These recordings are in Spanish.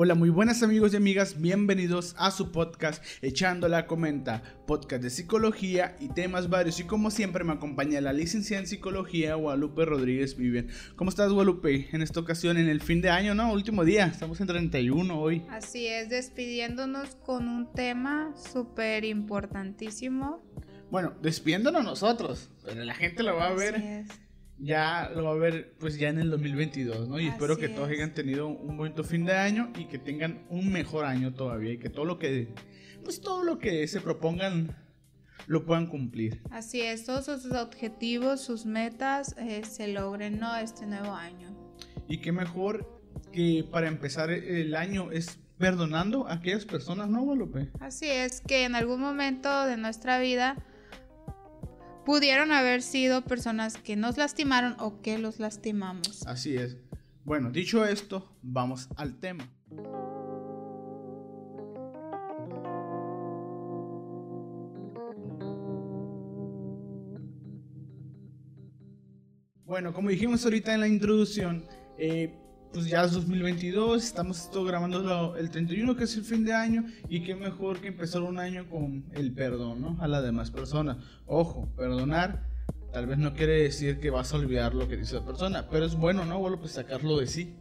Hola, muy buenas amigos y amigas, bienvenidos a su podcast Echando la Comenta, podcast de psicología y temas varios. Y como siempre me acompaña la licenciada en psicología Guadalupe Rodríguez Vivian. ¿Cómo estás Guadalupe? En esta ocasión, en el fin de año, ¿no? Último día, estamos en 31 hoy. Así es, despidiéndonos con un tema súper importantísimo. Bueno, despidiéndonos nosotros, pero la gente lo va a ver ya lo va a ver pues ya en el 2022, ¿no? Y espero que todos hayan tenido un bonito fin de año y que tengan un mejor año todavía y que todo lo que pues todo lo que se propongan lo puedan cumplir. Así es, todos sus objetivos, sus metas eh, se logren, ¿no? Este nuevo año. Y qué mejor que para empezar el año es perdonando a aquellas personas, ¿no, Guadalupe? Así es, que en algún momento de nuestra vida pudieron haber sido personas que nos lastimaron o que los lastimamos. Así es. Bueno, dicho esto, vamos al tema. Bueno, como dijimos ahorita en la introducción, eh, pues ya es 2022, estamos grabando el 31 que es el fin de año y qué mejor que empezar un año con el perdón, ¿no? A las demás personas. Ojo, perdonar tal vez no quiere decir que vas a olvidar lo que dice la persona, pero es bueno, ¿no? Bueno, pues sacarlo de sí.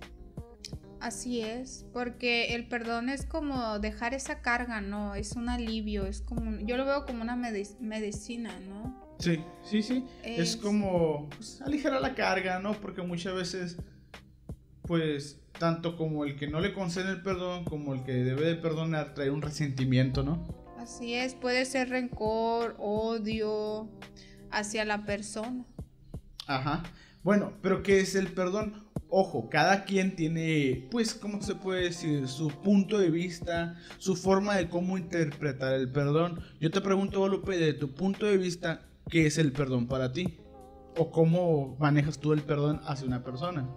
Así es, porque el perdón es como dejar esa carga, ¿no? Es un alivio, es como, yo lo veo como una medicina, ¿no? Sí, sí, sí. Es, como pues, aligerar la carga, ¿no? Porque muchas veces pues tanto como el que no le concede el perdón como el que debe de perdonar trae un resentimiento, ¿no? Así es, puede ser rencor, odio hacia la persona. Ajá. Bueno, pero ¿qué es el perdón? Ojo, cada quien tiene, pues, ¿cómo se puede decir? Su punto de vista, su forma de cómo interpretar el perdón. Yo te pregunto, Guadalupe, de tu punto de vista, ¿qué es el perdón para ti? ¿O cómo manejas tú el perdón hacia una persona?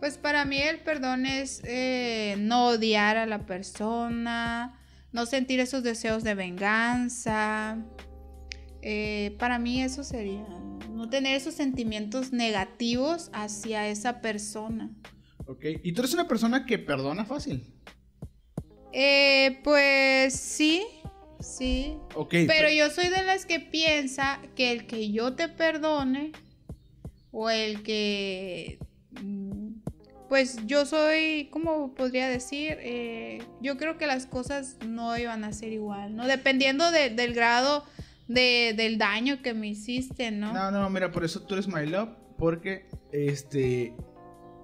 Pues para mí el perdón es eh, no odiar a la persona, no sentir esos deseos de venganza. Eh, para mí eso sería, no tener esos sentimientos negativos hacia esa persona. Ok, ¿y tú eres una persona que perdona fácil? Eh, pues sí, sí. Ok. Pero yo soy de las que piensa que el que yo te perdone o el que pues yo soy, ¿cómo podría decir? Eh, yo creo que las cosas no iban a ser igual, ¿no? Dependiendo del grado de, del daño que me hiciste, ¿no? No, no, mira, por eso tú eres my love, porque, este,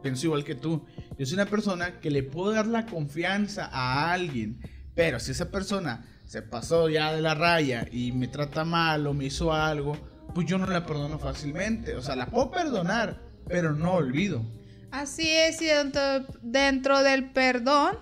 pienso igual que tú. Yo soy una persona que le puedo dar la confianza a alguien, pero si esa persona se pasó ya de la raya y me trata mal o me hizo algo, pues yo no la perdono fácilmente. O sea, la puedo perdonar, pero no olvido. Así es, y dentro, del perdón,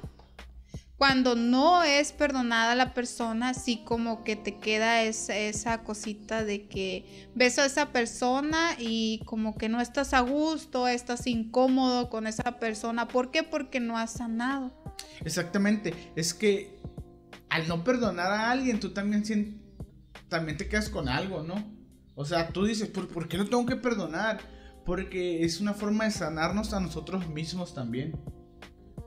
cuando no es perdonada la persona, así como que te queda esa, esa, cosita de que ves a esa persona y como que no estás a gusto, estás incómodo con esa persona. ¿Por qué? Porque no has sanado. Exactamente, es que al no perdonar a alguien, tú también, también te quedas con algo, ¿no? O sea, tú dices, ¿por, ¿por qué no tengo que perdonar? Porque es una forma de sanarnos a nosotros mismos también.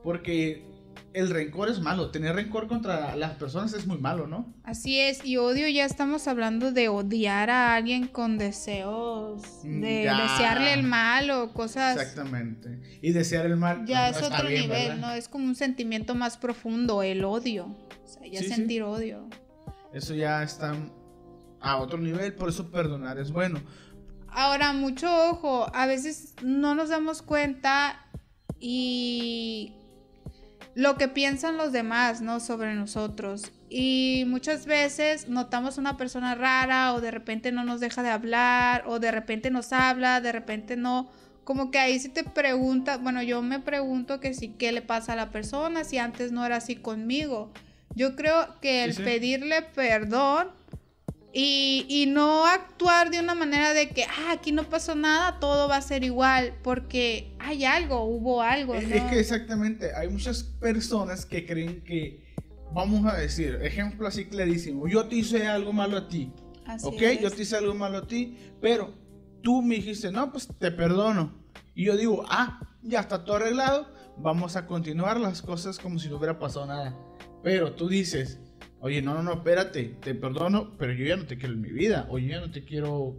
Porque el rencor es malo. Tener rencor contra las personas es muy malo, ¿no? Así es. Y odio ya estamos hablando de odiar a alguien con deseos. Mm, de desearle el mal o cosas. Exactamente. Y desear el mal. Ya es otro nivel, ¿no? Es como un sentimiento más profundo, el odio. O sea, ya sentir odio. Eso ya está a otro nivel. Por eso perdonar es bueno. Ahora, mucho ojo, a veces no nos damos cuenta y lo que piensan los demás, ¿no? Sobre nosotros. Y muchas veces notamos una persona rara o de repente no nos deja de hablar o de repente nos habla, de repente no. Como que ahí si te pregunta, bueno, yo me pregunto que sí, ¿qué le pasa a la persona si antes no era así conmigo? Yo creo que el pedirle perdón y, no actuar de una manera de que, ah, aquí no pasó nada, todo va a ser igual, porque hay algo, hubo algo. Es, que exactamente, hay muchas personas que creen que, vamos a decir, ejemplo así clarísimo, yo te hice algo malo a ti, ok, yo te hice algo malo a ti, pero tú me dijiste, no, pues te perdono. Y yo digo, ah, ya está todo arreglado, vamos a continuar las cosas como si no hubiera pasado nada. Pero tú dices, oye, no, no, no, espérate, te perdono, pero yo ya no te quiero en mi vida, o yo ya no te quiero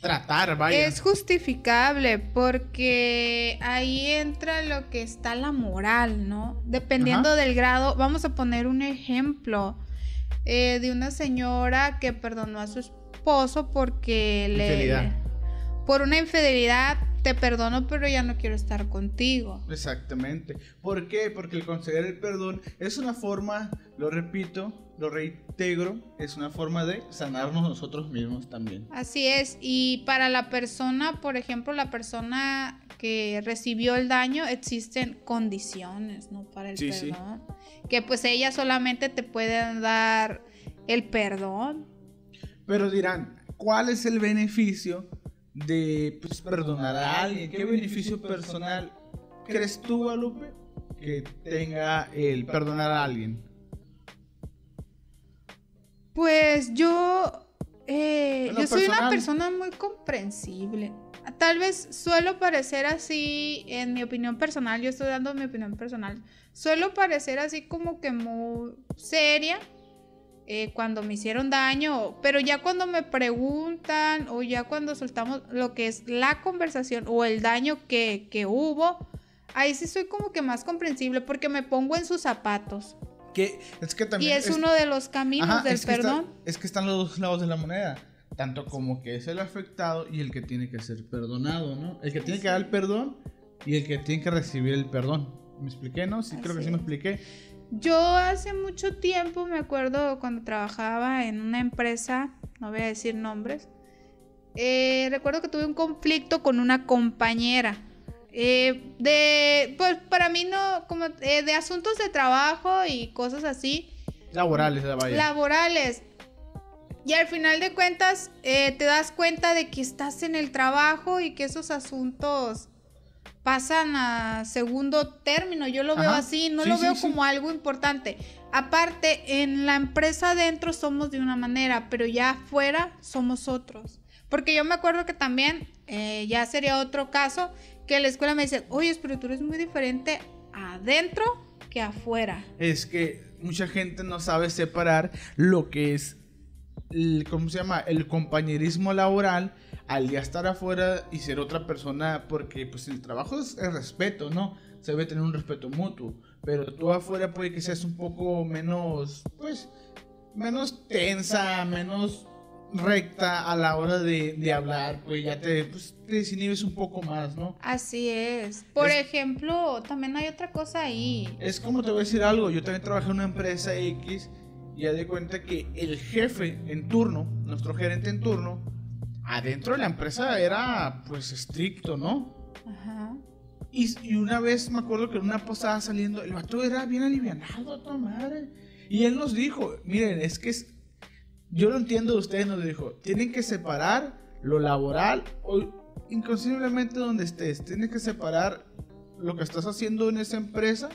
tratar, vaya. Es justificable porque ahí entra lo que está la moral, ¿no? Dependiendo del grado, vamos a poner un ejemplo eh, de una señora que perdonó a su esposo porque le... Por una infidelidad te perdono, pero ya no quiero estar contigo. Exactamente. ¿Por qué? Porque el conceder el perdón es una forma, lo repito, lo reintegro, es una forma de sanarnos nosotros mismos también. Así es. Y para la persona, por ejemplo, la persona que recibió el daño, existen condiciones, ¿no? Para el perdón. Que pues ella solamente te puede dar el perdón. Pero dirán, ¿cuál es el beneficio? de pues, perdonar a alguien. ¿Qué beneficio personal crees tú, Guadalupe, que tenga el perdonar a alguien? Pues yo, eh, yo soy una persona muy comprensible. Tal vez suelo parecer así, en mi opinión personal, yo estoy dando mi opinión personal, suelo parecer así como que muy seria, eh, cuando me hicieron daño, pero ya cuando me preguntan o ya cuando soltamos lo que es la conversación o el daño que, hubo, ahí sí soy como que más comprensible porque me pongo en sus zapatos. Que, es que también y es, uno de los caminos del perdón. es que están los dos lados de la moneda. Tanto como que es el afectado y el que tiene que ser perdonado, ¿no? El que tiene que dar el perdón y el que tiene que recibir el perdón. ¿Me expliqué, no? Sí, creo que sí me expliqué. Yo hace mucho tiempo, me acuerdo cuando trabajaba en una empresa, no voy a decir nombres, eh, recuerdo que tuve un conflicto con una compañera. Eh, de, pues para mí no, como eh, de asuntos de trabajo y cosas así. Laborales, vaya. Laborales. Y al final de cuentas, te das cuenta de que estás en el trabajo y que esos asuntos pasan a segundo término. Yo lo veo así, no lo veo como algo importante. Aparte, en la empresa adentro somos de una manera, pero ya afuera somos otros. Porque yo me acuerdo que también, eh, ya sería otro caso, que la escuela me dice, oye, pero tú eres muy diferente adentro que afuera. Es que mucha gente no sabe separar lo que es, ¿cómo se llama? El compañerismo laboral al ya estar afuera y ser otra persona, porque pues el trabajo es el respeto, ¿no? Se debe tener un respeto mutuo, pero tú afuera puede que seas un poco menos, pues, menos tensa, menos recta a la hora de, hablar, pues ya te, pues, te desinhibes un poco más, ¿no? Así es. Por ejemplo, también hay otra cosa ahí. Es como te voy a decir algo, yo también trabajé en una empresa X y ya de cuenta que el jefe en turno, nuestro gerente en turno, adentro de la empresa era pues estricto, ¿no? Ajá. Y, una vez me acuerdo que en una posada saliendo, el vato era bien alivianado, tu madre. Y él nos dijo, miren, es que es, yo lo entiendo de ustedes, nos dijo, tienen que separar lo laboral o inconscientemente donde estés, tienes que separar lo que estás haciendo en esa empresa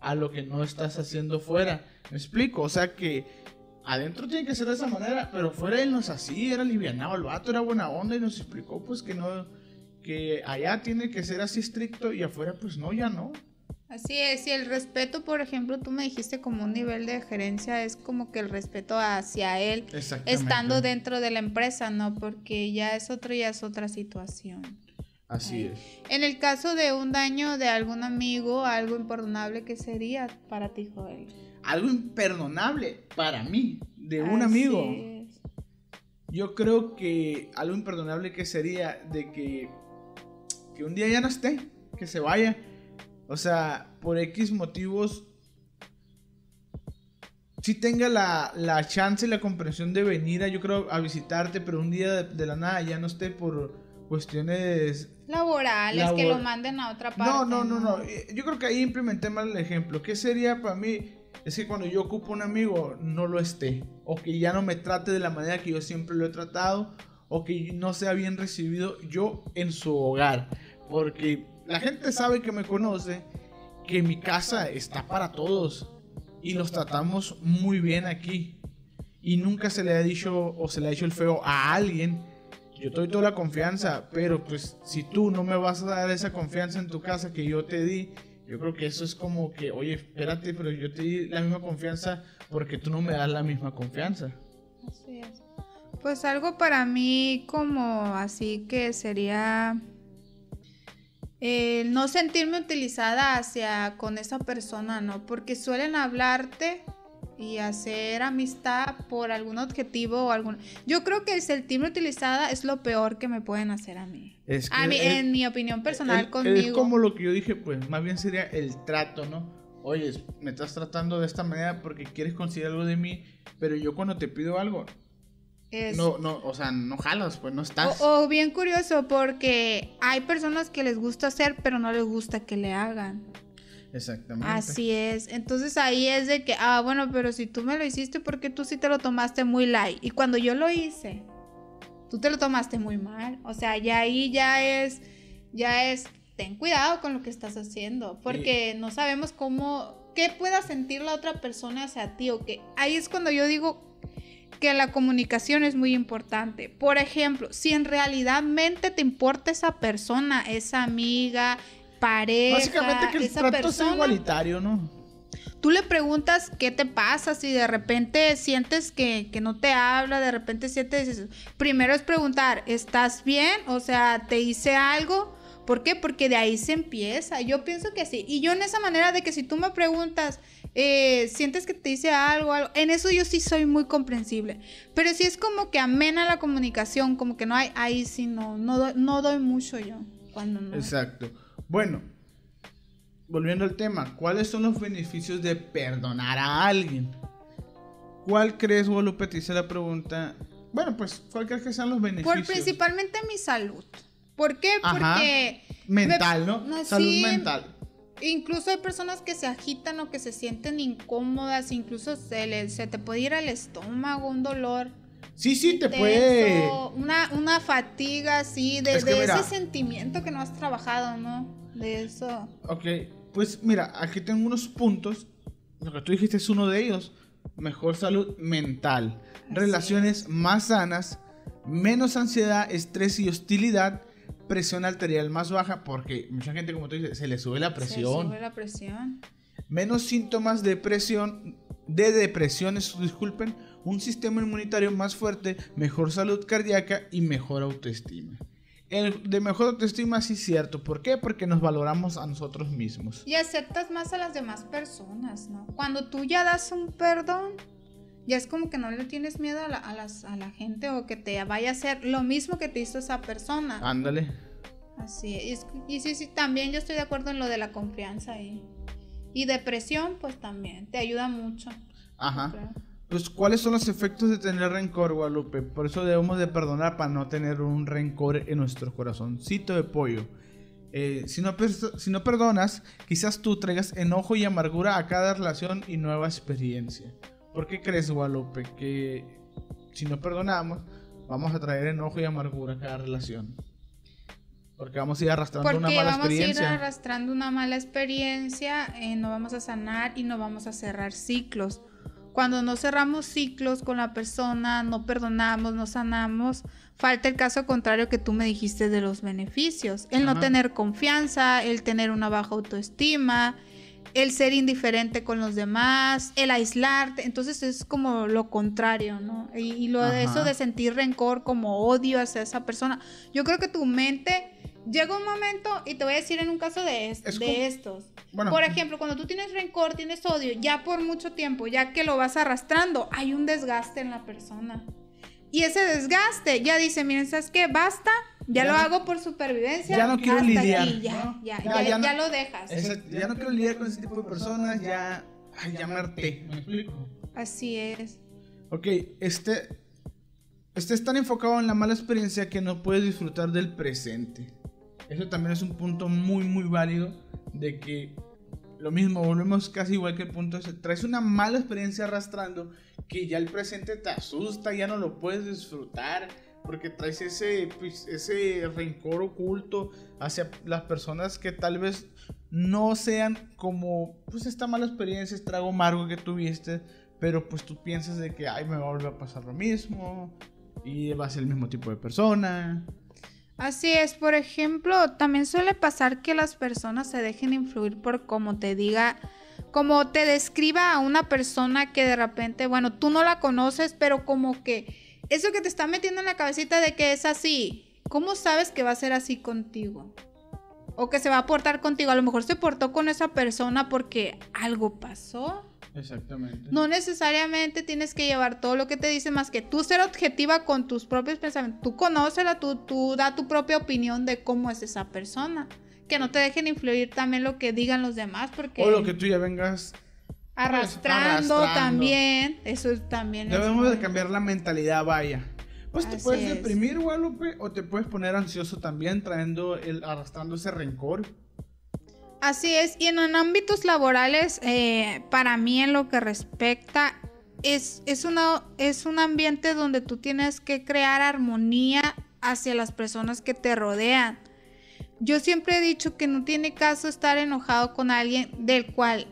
a lo que no estás haciendo fuera. ¿Me explico? O sea que adentro tiene que ser de esa manera, pero fuera él no es así, era livianado, el vato era buena onda y nos explicó pues que no, que allá tiene que ser así estricto y afuera pues no, ya no. Así es, y el respeto, por ejemplo, tú me dijiste como un nivel de gerencia, es como que el respeto hacia él, estando dentro de la empresa, ¿no? Porque ya es otro, ya es otra situación. Así es. En el caso de un daño de algún amigo, algo imperdonable, ¿qué sería para ti, Joel? algo imperdonable para mí, de un amigo. Yo creo que algo imperdonable que sería de que, que un día ya no esté, que se vaya. O sea, por X motivos, si tenga la, la, chance y la comprensión de venir a, yo creo, a visitarte, pero un día de, la nada ya no esté por cuestiones laborales, que lo manden a otra parte. No, no, no, no, eh, Yo creo que ahí implementé mal el ejemplo. ¿Qué sería para mí? es que cuando yo ocupo un amigo no lo esté, o que ya no me trate de la manera que yo siempre lo he tratado, o que no sea bien recibido yo en su hogar. Porque la gente sabe que me conoce, que mi casa está para todos y los tratamos muy bien aquí. Y nunca se le ha dicho o se le ha dicho el feo a alguien. Yo te doy toda la confianza, pero pues si tú no me vas a dar esa confianza en tu casa que yo te di, Yo creo que eso es como que, oye, espérate, pero yo te di la misma confianza porque tú no me das la misma confianza. Así es. Pues algo para mí como así que sería no sentirme utilizada hacia con esa persona, ¿no? Porque suelen hablarte y hacer amistad por algún objetivo o algún... Yo creo que el sentirme utilizada es lo peor que me pueden hacer a mí. Es a mí, en mi opinión personal conmigo. Es como lo que yo dije, pues más bien sería el trato, ¿no? Oye, me estás tratando de esta manera porque quieres conseguir algo de mí, pero yo cuando te pido algo, no, no, o sea, no jalas, pues no estás. O, bien curioso, porque hay personas que les gusta hacer, pero no les gusta que le hagan. Exactamente. Así es. Entonces ahí es de que, ah, bueno, pero si tú me lo hiciste, porque tú sí te lo tomaste muy light? Y cuando yo lo hice, tú te lo tomaste muy mal. O sea, ya ahí ya es, ya es, ten cuidado con lo que estás haciendo, porque no sabemos cómo, qué pueda sentir la otra persona hacia ti, o que ahí es cuando yo digo que la comunicación es muy importante. Por ejemplo, si en realidad mente te importa esa persona, esa amiga, pareja, Básicamente que el esa trato persona, igualitario, ¿no? Tú le preguntas qué te pasa, si de repente sientes que, que no te habla, de repente sientes... Primero es preguntar, ¿estás bien? O sea, ¿te hice algo? ¿Por qué? Porque de ahí se empieza. Yo pienso que sí. Y yo en esa manera de que si tú me preguntas, eh, sientes que te dice algo, algo, en eso yo sí soy muy comprensible. Pero si es como que amena la comunicación, como que no hay, ahí sí no, no, doy, no doy mucho yo. Cuando no. Exacto. Bueno, volviendo al tema, ¿cuáles son los beneficios de perdonar a alguien? ¿Cuál crees, Guadalupe? Te hice la pregunta. Bueno, pues, ¿cuál crees que sean los beneficios? Por principalmente mi salud. ¿Por qué? Porque... Mental, ¿no? Salud mental. Incluso hay personas que se agitan o que se sienten incómodas, incluso se, se te puede ir al estómago, un dolor. Sí, sí, te puede. Una, una fatiga así, de, ese sentimiento que no has trabajado, ¿no? De eso. Ok, pues mira, aquí tengo unos puntos. Lo que tú dijiste es uno de ellos. Mejor salud mental. relaciones más sanas. Menos ansiedad, estrés y hostilidad presión arterial más baja porque mucha gente, como tú dices, se le sube la presión. Se sube la presión. Menos síntomas de presión, de depresiones, disculpen, un sistema inmunitario más fuerte, mejor salud cardíaca y mejor autoestima. El de mejor autoestima sí es cierto. ¿Por qué? Porque nos valoramos a nosotros mismos. Y aceptas más a las demás personas, ¿no? Cuando tú ya das un perdón, ya es como que no le tienes miedo a la, a, las, a la gente o que te vaya a hacer lo mismo que te hizo esa persona. Ándale. Así es. Y sí, sí, también yo estoy de acuerdo en lo de la confianza y, y depresión, pues también, te ayuda mucho. Ajá. Pues, ¿cuáles son los efectos de tener rencor, Guadalupe? Por eso debemos de perdonar para no tener un rencor en nuestro corazoncito de pollo. Eh, si, no, si no perdonas, quizás tú traigas enojo y amargura a cada relación y nueva experiencia. ¿Por qué crees, Guadalupe, que si no perdonamos, vamos a traer enojo y amargura a cada relación? Porque vamos a ir arrastrando una mala experiencia. Vamos a ir arrastrando una mala experiencia, eh, no vamos a sanar y no vamos a cerrar ciclos. Cuando no cerramos ciclos con la persona, no perdonamos, no sanamos, falta el caso contrario que tú me dijiste de los beneficios. El no tener confianza, el tener una baja autoestima, el ser indiferente con los demás, el aislarte, entonces es como lo contrario, ¿no? Y, lo de eso de sentir rencor como odio hacia esa persona. Yo creo que tu mente llega un momento, y te voy a decir en un caso de, de estos. Por ejemplo, cuando tú tienes rencor, tienes odio, ya por mucho tiempo, ya que lo vas arrastrando, hay un desgaste en la persona. Y ese desgaste ya dice, miren, ¿sabes qué? Basta, ya, lo hago por supervivencia. Ya no quiero lidiar. ya, ya, ya, ya, lo dejas. ya no quiero lidiar con ese tipo de personas, ya, ay, ya ¿Me explico? Así es. Ok, este, este es tan enfocado en la mala experiencia que no puedes disfrutar del presente. Eso también es un punto muy, muy válido de que lo mismo, volvemos casi igual que el punto ese. Traes una mala experiencia arrastrando que ya el presente te asusta, ya no lo puedes disfrutar porque traes ese, pues, ese rencor oculto hacia las personas que tal vez no sean como pues esta mala experiencia, este trago amargo que tuviste, pero pues tú piensas de que ay me va a volver a pasar lo mismo y va a ser el mismo tipo de persona. Así es, por ejemplo, también suele pasar que las personas se dejen influir por cómo te diga, como te describa a una persona que de repente, bueno, tú no la conoces, pero como que eso que te está metiendo en la cabecita de que es así, ¿cómo sabes que va a ser así contigo? O que se va a portar contigo. A lo mejor se portó con esa persona porque algo pasó. Exactamente. No necesariamente tienes que llevar todo lo que te dice, más que tú ser objetiva con tus propios pensamientos. Tú conócela, tú, tú da tu propia opinión de cómo es esa persona. Que no te dejen influir también lo que digan los demás, porque... O lo que tú ya vengas arrastrando, arrastrando. también. Eso es también... Debemos de cambiar la mentalidad, vaya. Pues te Así puedes es. deprimir, Guadalupe, o te puedes poner ansioso también, trayendo el, arrastrando ese rencor. Así es, y en, ámbitos laborales, eh, para mí en lo que respecta, es, es, es un ambiente donde tú tienes que crear armonía hacia las personas que te rodean. Yo siempre he dicho que no tiene caso estar enojado con alguien del cual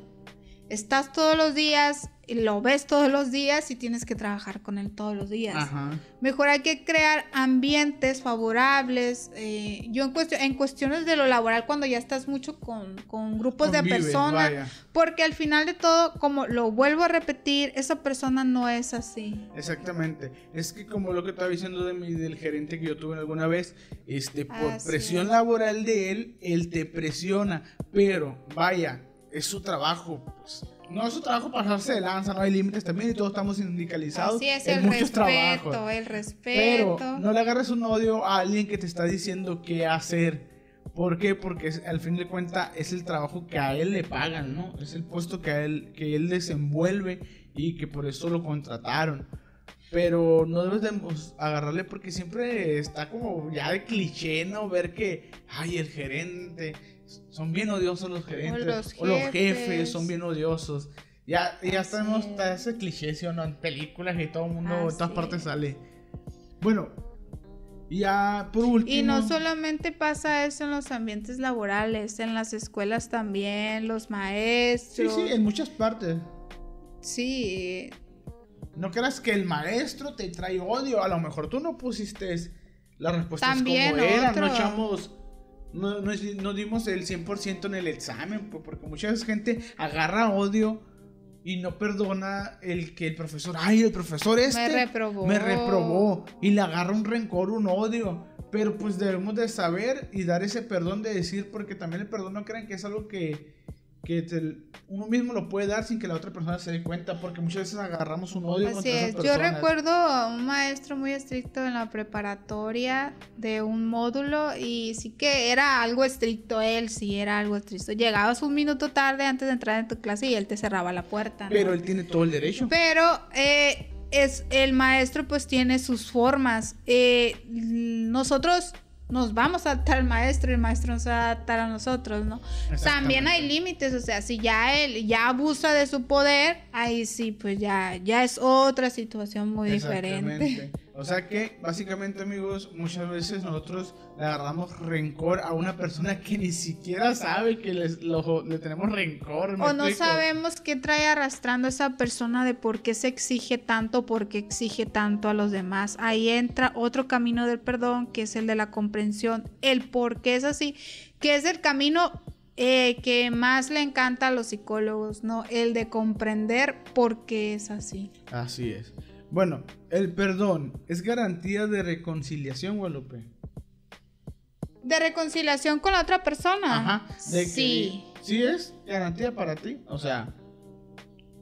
estás todos los días, lo ves todos los días y tienes que trabajar con él todos los días. Ajá. Mejor hay que crear ambientes favorables. eh, yo en, cuestio- en cuestiones de lo laboral, cuando ya estás mucho con, con grupos de personas, vaya. porque al final de todo, como lo vuelvo a repetir, esa persona no es así. Exactamente. Es que como lo que estaba diciendo de mi, del gerente que yo tuve alguna vez, este, por presión es. laboral de él, él te presiona. Pero, vaya, es su trabajo. pues. No es su trabajo pasarse de lanza, no hay límites también y todos estamos sindicalizados Así es en el muchos respeto, trabajos. el Pero respeto. no le agarres un odio a alguien que te está diciendo qué hacer. ¿Por qué? Porque al fin de cuentas es el trabajo que a él le pagan, ¿no? Es el puesto que, a él, que él desenvuelve y que por eso lo contrataron. Pero no debes de agarrarle porque siempre está como ya de cliché, ¿no? Ver que, ay, el gerente, son bien odiosos los gerentes. los o los jefes son bien odiosos. Ya, ya Así está ese cliché, ¿sí o no? En películas y todo el mundo, en todas Así partes es. sale. Bueno, y ya por último. Y no solamente pasa eso en los ambientes laborales, en las escuelas también, los Sí, maestros. sí, en muchas partes. Sí, No creas que el maestro te trae odio. A lo mejor tú no pusiste las respuestas También como eran. otro. No echamos. No, no, no dimos el 100% en el examen. Porque mucha gente agarra odio y no perdona el que el profesor. Ay, el profesor este. reprobó. Me reprobó. Y le agarra un rencor, un odio. Pero pues debemos de saber y dar ese perdón de decir. Porque también el perdón no crean que es algo que. Que te- uno mismo lo puede dar sin que la otra persona se dé cuenta, porque muchas veces agarramos un odio Así contra esas es. Yo recuerdo a un maestro muy estricto en la preparatoria de un módulo y sí que era algo estricto él, sí era algo estricto. Llegabas un minuto tarde antes de entrar en tu clase y él te cerraba la puerta. ¿no? Pero él tiene todo el derecho. Pero eh, es, el maestro pues tiene sus formas. Eh, nosotros nos vamos a adaptar al maestro y el maestro nos va a adaptar a nosotros, ¿no? También hay límites, o sea, si ya él ya abusa de su poder, ahí sí, pues ya, ya es otra situación muy diferente. O sea que, básicamente, amigos, muchas veces nosotros le agarramos rencor a una persona que ni siquiera sabe que les- lo- le tenemos rencor. ¿me O no explico? sabemos qué trae arrastrando esa persona de por qué se exige tanto, por qué exige tanto a los demás. Ahí entra otro camino del perdón, que es el de la comprensión, el por qué es así, que es el camino eh, que más le encanta a los psicólogos, ¿no? El de comprender por qué es así. Así es. Bueno, el perdón es garantía de reconciliación, Guadalupe. De reconciliación con la otra persona. Ajá. De que- sí. Sí es garantía para ti. O sea,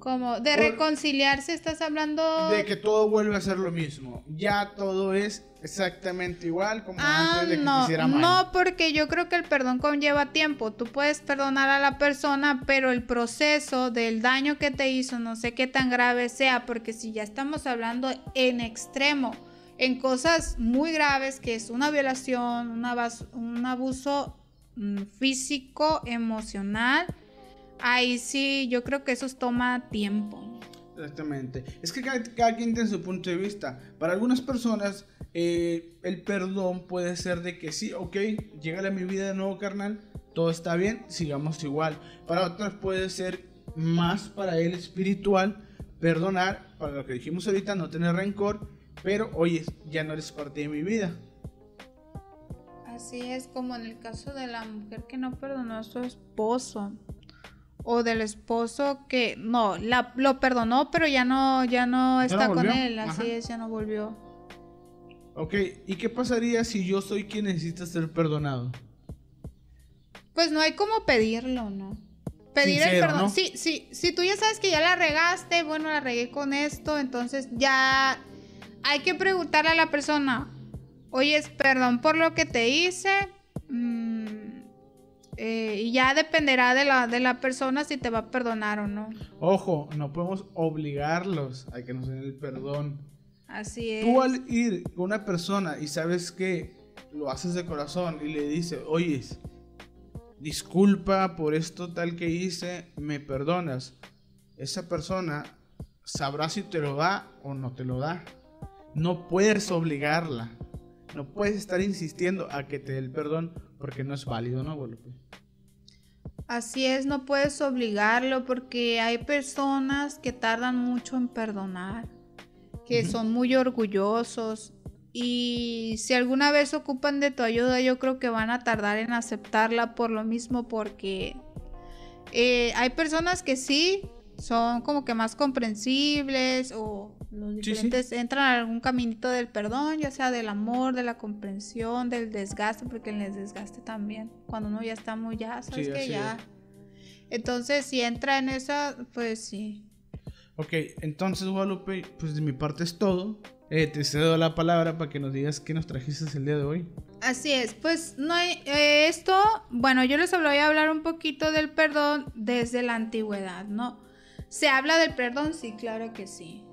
Como de Por- reconciliarse, estás hablando. de que todo vuelve a ser lo mismo. Ya todo es exactamente igual como Ah, antes de que no, mal. no, porque yo creo que el perdón conlleva tiempo. Tú puedes perdonar a la persona, pero el proceso del daño que te hizo, no sé qué tan grave sea, porque si ya estamos hablando en extremo, en cosas muy graves, que es una violación, un abuso mm, físico, emocional, ahí sí, yo creo que eso toma tiempo. Exactamente. Es que cada, cada quien tiene su punto de vista. Para algunas personas, eh, el perdón puede ser de que sí, ok, llega a mi vida de nuevo, carnal, todo está bien, sigamos igual. Para otras puede ser más para él espiritual, perdonar, para lo que dijimos ahorita, no tener rencor, pero oye, ya no eres parte de mi vida. Así es como en el caso de la mujer que no perdonó a su esposo o del esposo que no la, lo perdonó pero ya no ya no está con él así es ya no volvió Ok, ¿y qué pasaría si yo soy quien necesita ser perdonado? Pues no hay como pedirlo, ¿no? Pedir el perdón. Sí, sí, si tú ya sabes que ya la regaste, bueno, la regué con esto, entonces ya hay que preguntarle a la persona, oye, perdón por lo que te hice. Mm, eh, y ya dependerá de la, de la persona si te va a perdonar o no. Ojo, no podemos obligarlos a que nos den el perdón. Así es. Tú al ir con una persona y sabes que lo haces de corazón y le dices, oye, disculpa por esto tal que hice, me perdonas. Esa persona sabrá si te lo da o no te lo da. No puedes obligarla. No puedes estar insistiendo a que te dé el perdón porque no es válido, ¿no, Así es, no puedes obligarlo porque hay personas que tardan mucho en perdonar que son muy orgullosos y si alguna vez ocupan de tu ayuda yo creo que van a tardar en aceptarla por lo mismo porque eh, hay personas que sí son como que más comprensibles o los diferentes entran a algún caminito del perdón, ya sea del amor, de la comprensión, del desgaste, porque el desgaste también, cuando uno ya está muy ya, sabes que ya. Entonces, si entra en esa, pues sí. Ok, entonces Guadalupe, pues de mi parte es todo. Eh, te cedo la palabra para que nos digas qué nos trajiste el día de hoy. Así es, pues no hay eh, esto, bueno, yo les voy a hablar un poquito del perdón desde la antigüedad, ¿no? ¿Se habla del perdón? Sí, claro que sí.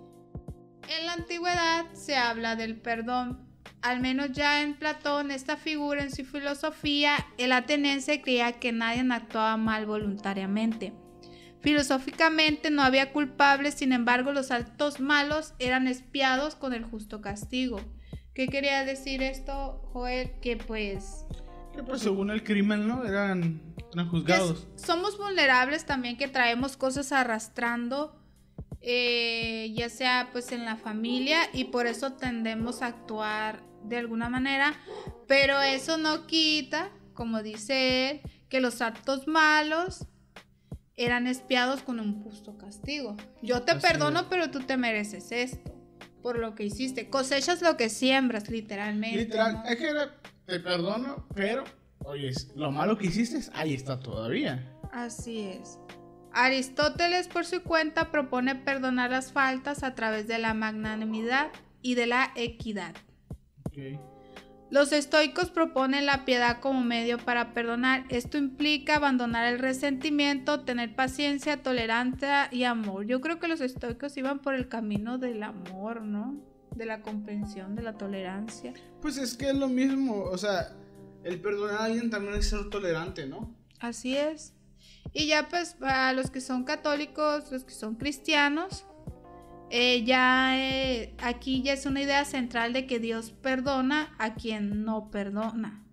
En la antigüedad se habla del perdón. Al menos ya en Platón, esta figura en su filosofía, el ateniense creía que nadie actuaba mal voluntariamente. Filosóficamente no había culpables, sin embargo los actos malos eran espiados con el justo castigo. ¿Qué quería decir esto, Joel? Que pues... Que pues según el crimen, ¿no? Eran, juzgados. somos vulnerables también que traemos cosas arrastrando, eh, ya sea pues en la familia y por eso tendemos a actuar de alguna manera, pero eso no quita, como dice él, que los actos malos eran espiados con un justo castigo. Yo te perdono, pero tú te mereces esto por lo que hiciste. Cosechas lo que siembras, literalmente. Literal, es que te perdono, pero, oye, lo malo que hiciste, ahí está todavía. Así es. Aristóteles, por su cuenta, propone perdonar las faltas a través de la magnanimidad y de la equidad. Okay. Los estoicos proponen la piedad como medio para perdonar. Esto implica abandonar el resentimiento, tener paciencia, tolerancia y amor. Yo creo que los estoicos iban por el camino del amor, ¿no? De la comprensión, de la tolerancia. Pues es que es lo mismo, o sea, el perdonar a alguien también es ser tolerante, ¿no? Así es. Y ya pues para los que son católicos, los que son cristianos, eh, ya eh, aquí ya es una idea central de que Dios perdona a quien no perdona.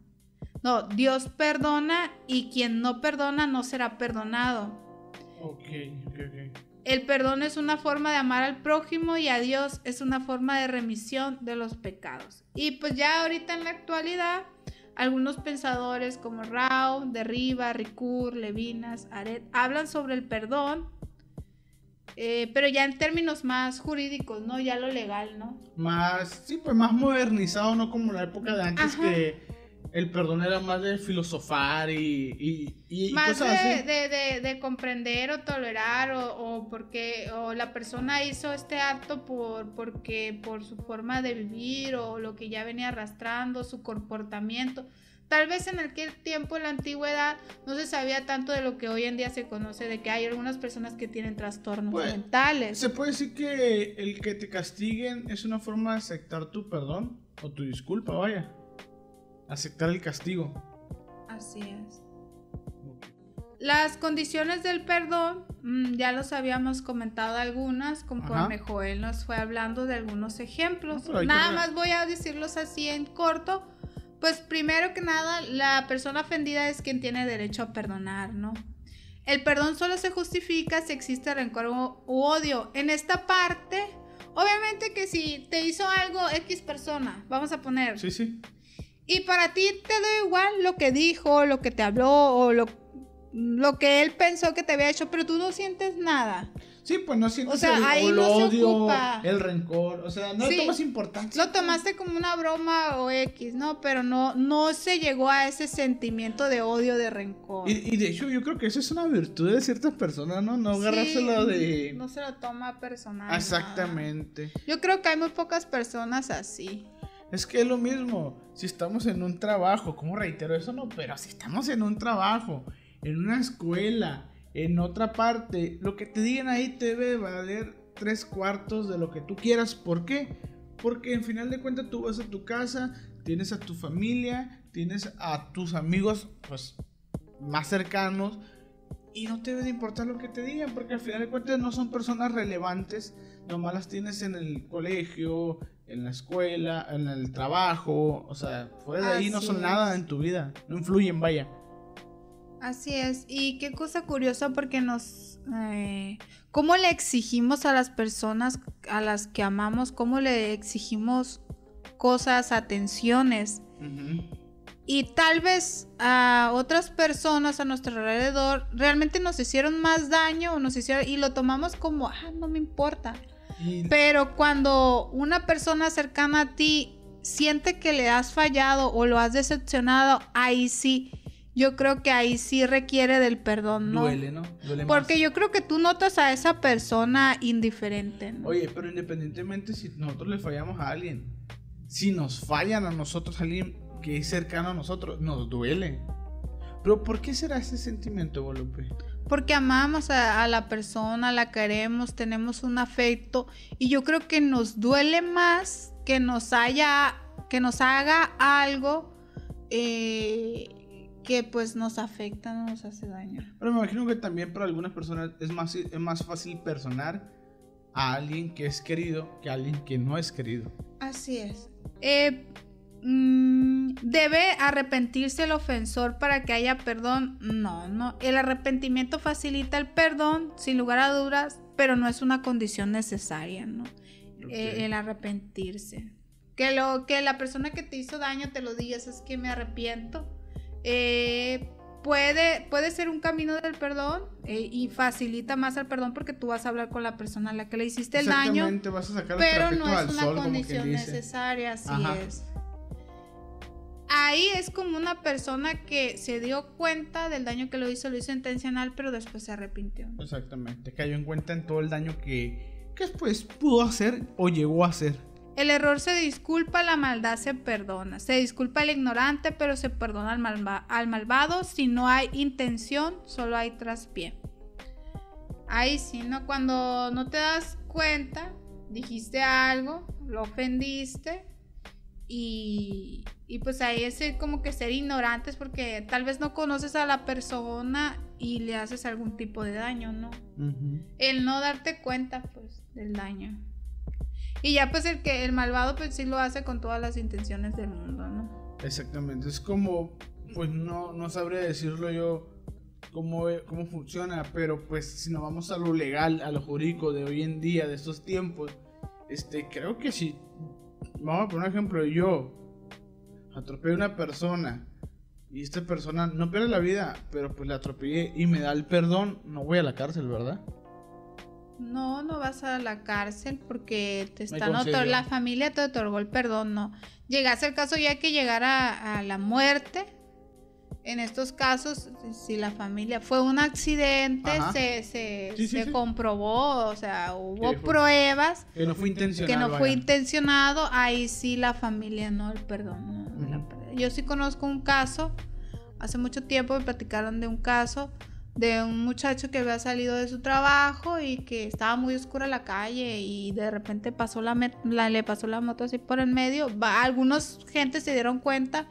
No, Dios perdona y quien no perdona no será perdonado. Ok, ok, ok. El perdón es una forma de amar al prójimo y a Dios es una forma de remisión de los pecados. Y pues ya ahorita en la actualidad, algunos pensadores como Rao, Derriba, Ricoeur, Levinas, Aret hablan sobre el perdón eh, pero ya en términos más jurídicos, ¿no? Ya lo legal, ¿no? Más, sí, pues más modernizado, ¿no? Como la época de antes que el perdón era más de filosofar y, y, más cosas de, así. De, de, comprender o tolerar o, o, porque o la persona hizo este acto por porque por su forma de vivir o lo que ya venía arrastrando su comportamiento Tal vez en aquel tiempo, en la antigüedad, no se sabía tanto de lo que hoy en día se conoce, de que hay algunas personas que tienen trastornos pues, mentales. ¿Se puede decir que el que te castiguen es una forma de aceptar tu perdón o tu disculpa, vaya? Aceptar el castigo. Así es. Las condiciones del perdón, mm, ya los habíamos comentado algunas, conforme Joel nos fue hablando de algunos ejemplos. Nada más voy a decirlos así en corto pues primero que nada, la persona ofendida es quien tiene derecho a perdonar, ¿no? El perdón solo se justifica si existe rencor u odio. En esta parte, obviamente que si te hizo algo X persona, vamos a poner. Sí, sí. Y para ti te da igual lo que dijo, lo que te habló o lo, lo que él pensó que te había hecho, pero tú no sientes nada. Sí, pues no sientes O sea, el, ahí el no odio, ocupa. el rencor, o sea, no Sí. le tomas importancia. Lo tomaste como una broma o X, ¿no? Pero no, no se llegó a ese sentimiento de odio, de rencor. Y, y de hecho, yo creo que eso es una virtud de ciertas personas, ¿no? No agarrárselo Sí, de. No se lo toma personal. nada. Exactamente. Yo creo que hay muy pocas personas así. Es que es lo mismo. Si estamos en un trabajo, como reitero eso no, pero si estamos en un trabajo, en una escuela, en otra parte, lo que te digan ahí te debe valer tres cuartos de lo que tú quieras. ¿Por qué? Porque en final de cuentas tú vas a tu casa, tienes a tu familia, tienes a tus amigos, pues más cercanos. Y no te debe de importar lo que te digan, porque al final de cuentas no son personas relevantes, nomás las tienes en el colegio, en la escuela, en el trabajo, o sea, fuera de ahí no Así son es. nada en tu vida, no influyen, vaya. Así es. Y qué cosa curiosa porque nos... eh, ¿Cómo le exigimos a las personas a las que amamos? ¿Cómo le exigimos cosas, atenciones? Y tal vez a otras personas a nuestro alrededor realmente nos hicieron más daño o nos hicieron y lo tomamos como, ah, no me importa. Y- Pero cuando una persona cercana a ti siente que le has fallado o lo has decepcionado, ahí sí, yo creo que ahí sí requiere del perdón, ¿no? Duele, ¿no? Duele Porque más. yo creo que tú notas a esa persona indiferente, ¿no? Oye, pero independientemente si nosotros le fallamos a alguien, si nos fallan a nosotros alguien que es cercano a nosotros, nos duele. Pero ¿por qué será ese sentimiento, Guadalupe? Porque amamos a, a la persona, la queremos, tenemos un afecto y yo creo que nos duele más que nos haya, que nos haga algo eh, que pues nos afecta, no nos hace daño. Pero me imagino que también para algunas personas es más, es más fácil perdonar a alguien que es querido que a alguien que no es querido. Así es. Eh, ¿Debe arrepentirse el ofensor para que haya perdón? No, no. El arrepentimiento facilita el perdón, sin lugar a dudas, pero no es una condición necesaria, ¿no? Eh, el arrepentirse. Que, lo, que la persona que te hizo daño te lo digas, es que me arrepiento. Eh, puede, puede ser un camino del perdón eh, y facilita más el perdón porque tú vas a hablar con la persona a la que le hiciste el daño. Exactamente, vas a sacar el Pero no es una sol, condición necesaria, así Ajá. es. Ahí es como una persona que se dio cuenta del daño que lo hizo, lo hizo intencional, pero después se arrepintió. Exactamente, cayó en cuenta en todo el daño que, que después pudo hacer o llegó a hacer. El error se disculpa, la maldad se perdona. Se disculpa al ignorante, pero se perdona al, malva- al malvado. Si no hay intención, solo hay traspié. Ahí sí, ¿no? Cuando no te das cuenta, dijiste algo, lo ofendiste y, y pues ahí es el como que ser ignorantes porque tal vez no conoces a la persona y le haces algún tipo de daño, ¿no? El no darte cuenta, pues, del daño. Y ya pues el que el malvado pues sí lo hace con todas las intenciones del mundo, ¿no? Exactamente, es como, pues no, no sabría decirlo yo cómo, cómo funciona, pero pues si nos vamos a lo legal, a lo jurídico de hoy en día, de estos tiempos, este, creo que si, vamos a poner un ejemplo, yo atropellé a una persona y esta persona no pierde la vida, pero pues la atropellé y me da el perdón, no voy a la cárcel, ¿verdad? No, no vas a la cárcel porque te están la familia te otorgó el perdón, no. Llegase el caso ya que llegara a la muerte. En estos casos, si la familia fue un accidente, Ajá. se, se, Sí, sí, se sí. comprobó, o sea, hubo Que pruebas Que no fue intencional. que no fue intencionado, ahí sí la familia no el perdón. no, Yo sí conozco un caso, hace mucho tiempo me platicaron de un caso de un muchacho que había salido de su trabajo y que estaba muy oscura la calle y de repente pasó la, la- le pasó la moto así por el medio. Va, algunos gente se dieron cuenta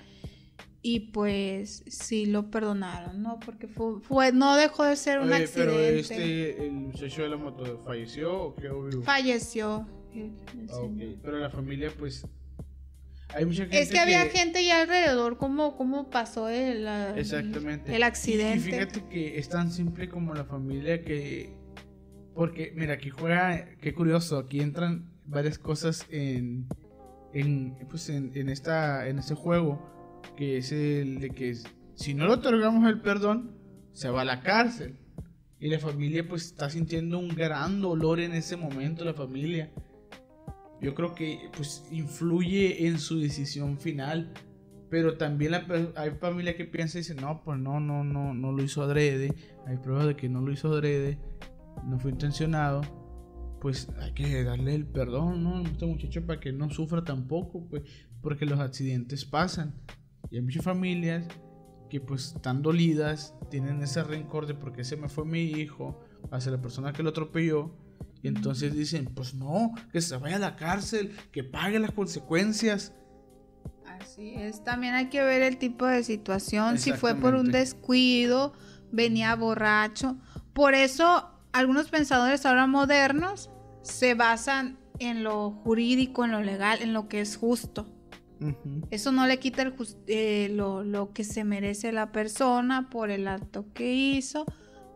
y pues sí lo perdonaron, ¿no? Porque fue, fue no dejó de ser un Oye, pero accidente. este, el muchacho de la moto falleció o quedó vivo. Falleció. el- el Ah. Pero la familia, pues. Hay mucha gente. Es que había gente ya alrededor, ¿cómo, cómo pasó el, Exactamente. el accidente? Y, y fíjate que es tan simple como la familia que. Porque, mira, aquí juega. Qué curioso, aquí entran varias cosas en. En, pues en, en esta, en este juego. Que es el de que si no le otorgamos el perdón, se va a la cárcel. Y la familia pues está sintiendo un gran dolor en ese momento, la familia. Yo creo que pues influye en su decisión final. Pero también hay familia que piensa y dice, no, pues no, no, no, no lo hizo adrede. Hay pruebas de que no lo hizo adrede. No fue intencionado. Pues hay que darle el perdón, ¿no? A este muchacho para que no sufra tampoco, pues. Porque los accidentes pasan. Y hay muchas familias que pues están dolidas, tienen ese rencor de porque se me fue mi hijo hacia la persona que lo atropelló. Y entonces dicen, pues no, que se vaya a la cárcel, que pague las consecuencias. Así es, también hay que ver el tipo de situación, si fue por un descuido, venía borracho. Por eso algunos pensadores ahora modernos se basan en lo jurídico, en lo legal, en lo que es justo. Eso no le quita eh, lo, que se merece la persona por el acto que hizo.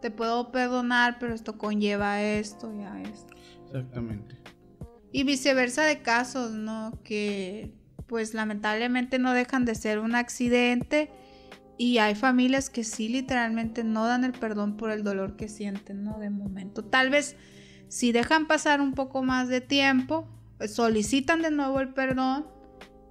Te puedo perdonar, pero esto conlleva esto y a esto. Exactamente. Y viceversa de casos, ¿no? Que pues lamentablemente no dejan de ser un accidente y hay familias que sí literalmente no dan el perdón por el dolor que sienten, ¿no? De momento. Tal vez si dejan pasar un poco más de tiempo, solicitan de nuevo el perdón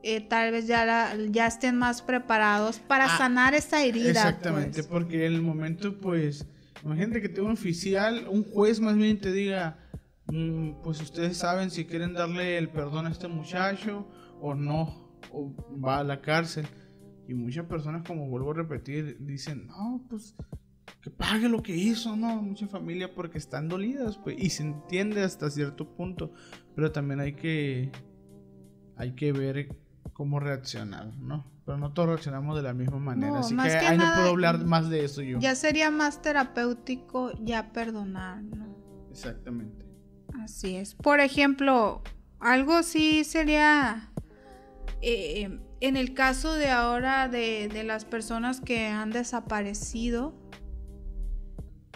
eh, tal vez ya, ya estén más preparados para ah, sanar esa herida. Exactamente, pues. porque en el momento, pues, imagínate que tenga un oficial, un juez más bien te diga, mm, pues ustedes saben si quieren darle el perdón a este muchacho o no, o va a la cárcel. Y muchas personas, como vuelvo a repetir, dicen, no, pues que pague lo que hizo, ¿no? Mucha familia porque están dolidas, pues, y se entiende hasta cierto punto, pero también hay que, hay que ver cómo reaccionar, ¿no? Pero no todos reaccionamos de la misma manera, así que, ahí no puedo hablar más de eso yo. Ya sería más terapéutico ya perdonar, ¿no? Exactamente. Así es. Por ejemplo, algo sí sería eh, en el caso de ahora de, de las personas que han desaparecido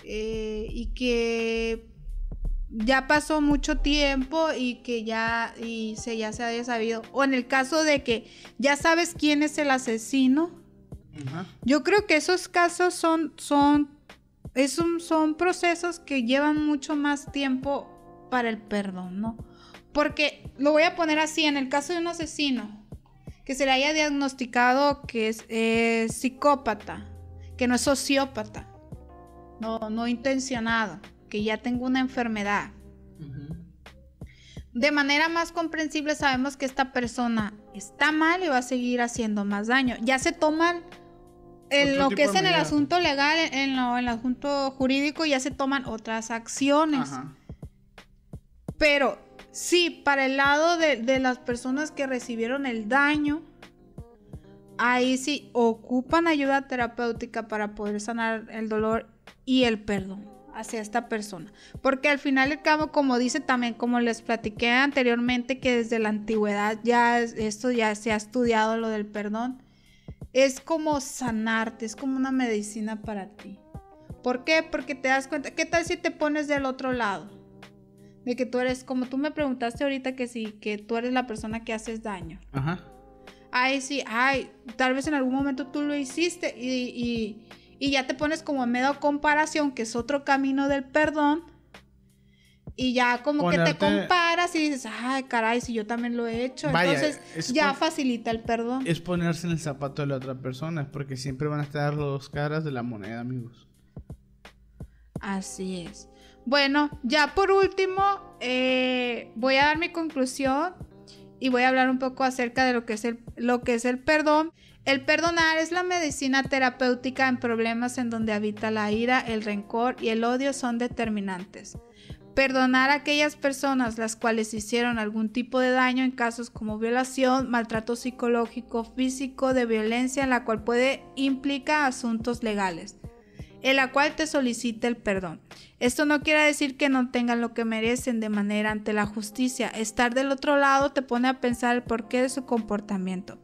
eh, y que ya pasó mucho tiempo y que ya, y se, ya se haya sabido. O en el caso de que ya sabes quién es el asesino. Yo creo que esos casos son, son, es son procesos que llevan mucho más tiempo para el perdón, ¿no? Porque lo voy a poner así, en el caso de un asesino, que se le haya diagnosticado que es psicópata, que no es sociópata, no, no intencionado que ya tengo una enfermedad. De manera más comprensible sabemos que esta persona está mal y va a seguir haciendo más daño. Ya se toman en lo que es en el asunto legal, en, lo, en el asunto jurídico, ya se toman otras acciones. Pero sí, para el lado de, de las personas que recibieron el daño, ahí sí ocupan ayuda terapéutica para poder sanar el dolor y el perdón hacia esta persona. Porque al final y cabo, como dice también, como les platiqué anteriormente, que desde la antigüedad ya esto ya se ha estudiado lo del perdón, es como sanarte, es como una medicina para ti. ¿Por qué? Porque te das cuenta, ¿qué tal si te pones del otro lado? De que tú eres, como tú me preguntaste ahorita que sí, que tú eres la persona que haces daño. Ajá. Ay, sí, ay, tal vez en algún momento tú lo hiciste y y ya te pones como en medio comparación, que es otro camino del perdón. Y ya como que te comparas y dices, ay, caray, si yo también lo he hecho. Entonces ya facilita el perdón. Es ponerse en el zapato de la otra persona, porque siempre van a estar las dos caras de la moneda, amigos. Así es. Bueno, ya por último, eh, voy a dar mi conclusión y voy a hablar un poco acerca de lo que es el, lo que es el perdón. El perdonar es la medicina terapéutica en problemas en donde habita la ira, el rencor y el odio son determinantes. Perdonar a aquellas personas las cuales hicieron algún tipo de daño en casos como violación, maltrato psicológico, físico, de violencia en la cual puede implicar asuntos legales, en la cual te solicita el perdón. Esto no quiere decir que no tengan lo que merecen de manera ante la justicia. Estar del otro lado te pone a pensar el porqué de su comportamiento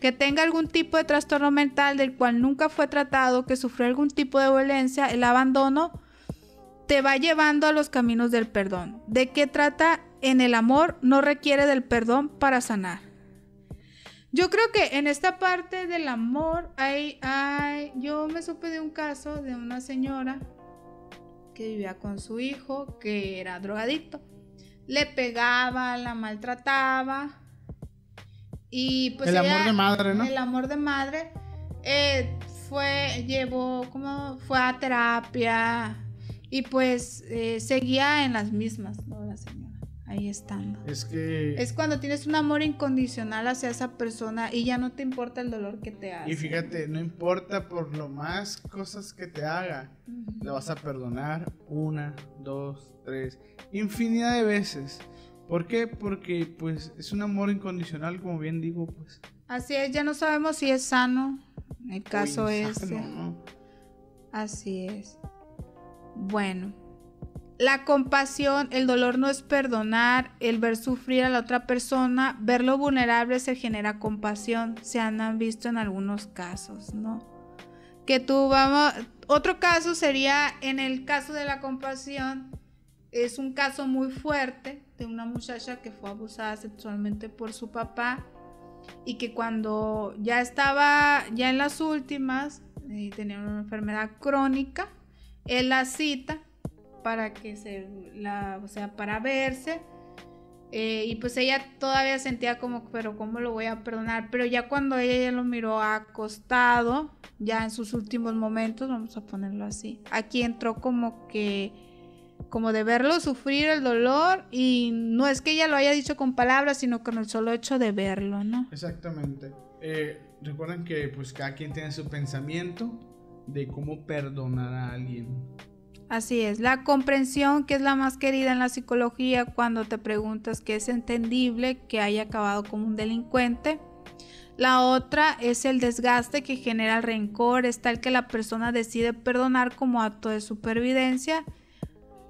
que tenga algún tipo de trastorno mental del cual nunca fue tratado, que sufrió algún tipo de violencia, el abandono, te va llevando a los caminos del perdón. ¿De qué trata? En el amor no requiere del perdón para sanar. Yo creo que en esta parte del amor hay, hay, yo me supe de un caso de una señora que vivía con su hijo que era drogadicto. Le pegaba, la maltrataba y pues el amor de madre, ¿no? El amor de madre eh, fue, llevó, como fue a terapia y pues eh, seguía en las mismas, ¿no? La señora ahí estando. Es que... Es cuando tienes un amor incondicional hacia esa persona y ya no te importa el dolor que te hace. Y fíjate, no importa por lo más cosas que te haga, le vas a perdonar una, dos, tres, infinidad de veces. ¿Por qué? Porque pues es un amor incondicional, como bien digo, pues. Así es, ya no sabemos si es sano. El caso es. Así es. Bueno. La compasión, el dolor no es perdonar, el ver sufrir a la otra persona, verlo vulnerable se genera compasión, se han visto en algunos casos, ¿no? Que tú vamos, otro caso sería en el caso de la compasión, es un caso muy fuerte de una muchacha que fue abusada sexualmente por su papá y que cuando ya estaba ya en las últimas, eh, tenía una enfermedad crónica, él la cita para que se la, o sea, para verse. Eh, y pues ella todavía sentía como, pero ¿cómo lo voy a perdonar? Pero ya cuando ella ya lo miró acostado, ya en sus últimos momentos, vamos a ponerlo así, aquí entró como que, como de verlo sufrir el dolor y no es que ella lo haya dicho con palabras, sino con el solo hecho de verlo, ¿no? Exactamente. Eh, recuerden que pues cada quien tiene su pensamiento de cómo perdonar a alguien. Así es, la comprensión que es la más querida en la psicología cuando te preguntas que es entendible que haya acabado como un delincuente. La otra es el desgaste que genera el rencor, es tal que la persona decide perdonar como acto de supervivencia.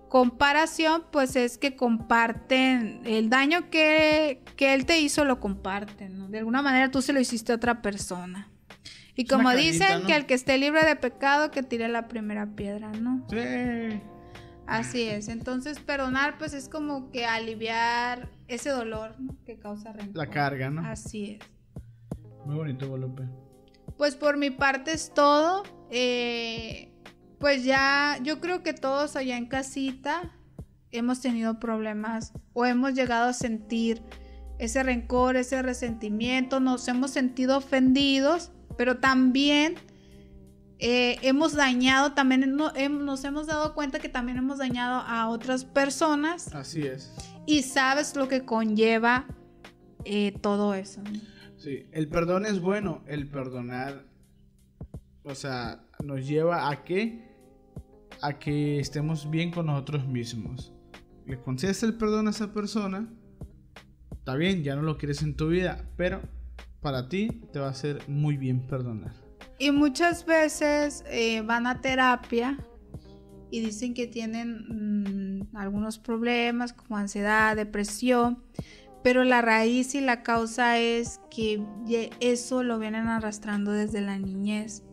Comparación, pues es que comparten el daño que, que él te hizo, lo comparten. De alguna manera tú se lo hiciste a otra persona. Y como dicen que el que esté libre de pecado, que tire la primera piedra, ¿no? Sí. Así es. Entonces, perdonar, pues es como que aliviar ese dolor que causa rencor. La carga, ¿no? Así es. Muy bonito, Guadalupe. Pues por mi parte es todo. Eh, pues ya, yo creo que todos allá en casita hemos tenido problemas o hemos llegado a sentir ese rencor, ese resentimiento, nos hemos sentido ofendidos pero también eh, hemos dañado, también nos hemos dado cuenta que también hemos dañado a otras personas. Así es. Y sabes lo que conlleva eh, todo eso. Sí, el perdón es bueno, el perdonar, o sea, nos lleva a que, a que estemos bien con nosotros mismos. Le concedes el perdón a esa persona, está bien, ya no lo quieres en tu vida, pero para ti te va a hacer muy bien perdonar. Y muchas veces eh, van a terapia y dicen que tienen mm, algunos problemas como ansiedad, depresión, pero la raíz y la causa es que eso lo vienen arrastrando desde la niñez,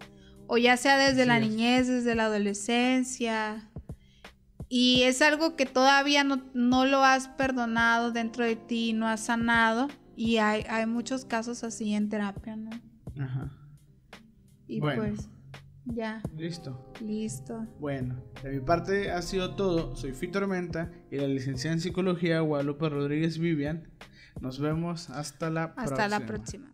o ya sea desde la niñez, desde la adolescencia, y es algo que todavía no, no lo has perdonado dentro de ti, no has sanado y hay, hay muchos casos así en terapia, ¿no? Ajá. Y pues, ya. Listo. Listo. Bueno, de mi parte ha sido todo. Soy Fito Tormenta y la licenciada en psicología Guadalupe Rodríguez Vivian. Nos vemos hasta la próxima. Hasta la próxima.